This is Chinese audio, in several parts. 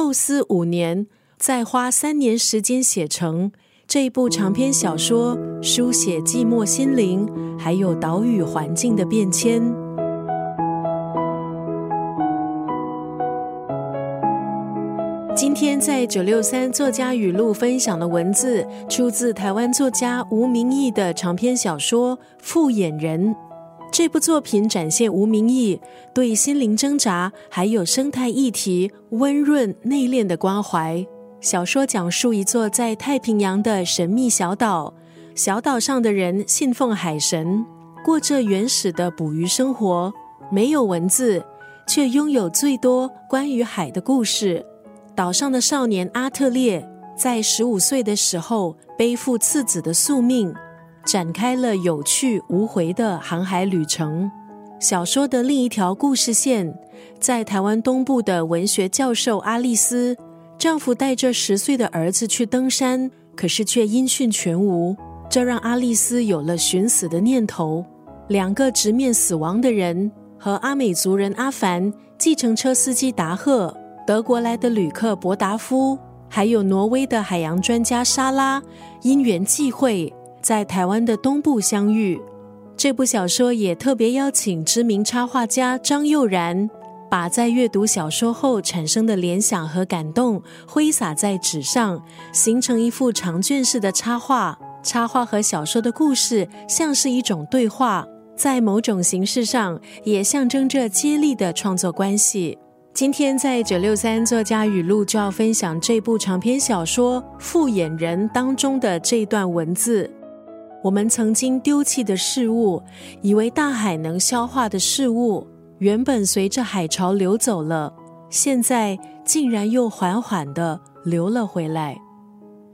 构思五年，再花三年时间写成这一部长篇小说，书写寂寞心灵，还有岛屿环境的变迁。今天在九六三作家语录分享的文字，出自台湾作家吴明义的长篇小说《复眼人》。这部作品展现吴明义对心灵挣扎还有生态议题温润内敛的关怀。小说讲述一座在太平洋的神秘小岛，小岛上的人信奉海神，过着原始的捕鱼生活，没有文字，却拥有最多关于海的故事。岛上的少年阿特烈在十五岁的时候背负次子的宿命。展开了有去无回的航海旅程。小说的另一条故事线，在台湾东部的文学教授阿丽丝，丈夫带着十岁的儿子去登山，可是却音讯全无，这让阿丽丝有了寻死的念头。两个直面死亡的人和阿美族人阿凡、计程车司机达赫、德国来的旅客博达夫，还有挪威的海洋专家莎拉，因缘际会。在台湾的东部相遇，这部小说也特别邀请知名插画家张佑然，把在阅读小说后产生的联想和感动挥洒在纸上，形成一幅长卷式的插画。插画和小说的故事像是一种对话，在某种形式上也象征着接力的创作关系。今天在九六三作家语录就要分享这部长篇小说《复眼人》当中的这段文字。我们曾经丢弃的事物，以为大海能消化的事物，原本随着海潮流走了，现在竟然又缓缓的流了回来。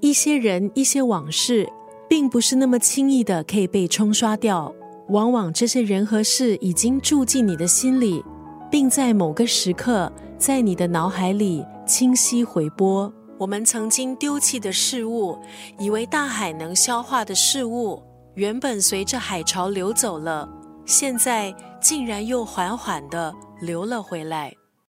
一些人、一些往事，并不是那么轻易的可以被冲刷掉。往往这些人和事已经住进你的心里，并在某个时刻，在你的脑海里清晰回波。我们曾经丢弃的事物，以为大海能消化的事物，原本随着海潮流走了，现在竟然又缓缓地流了回来。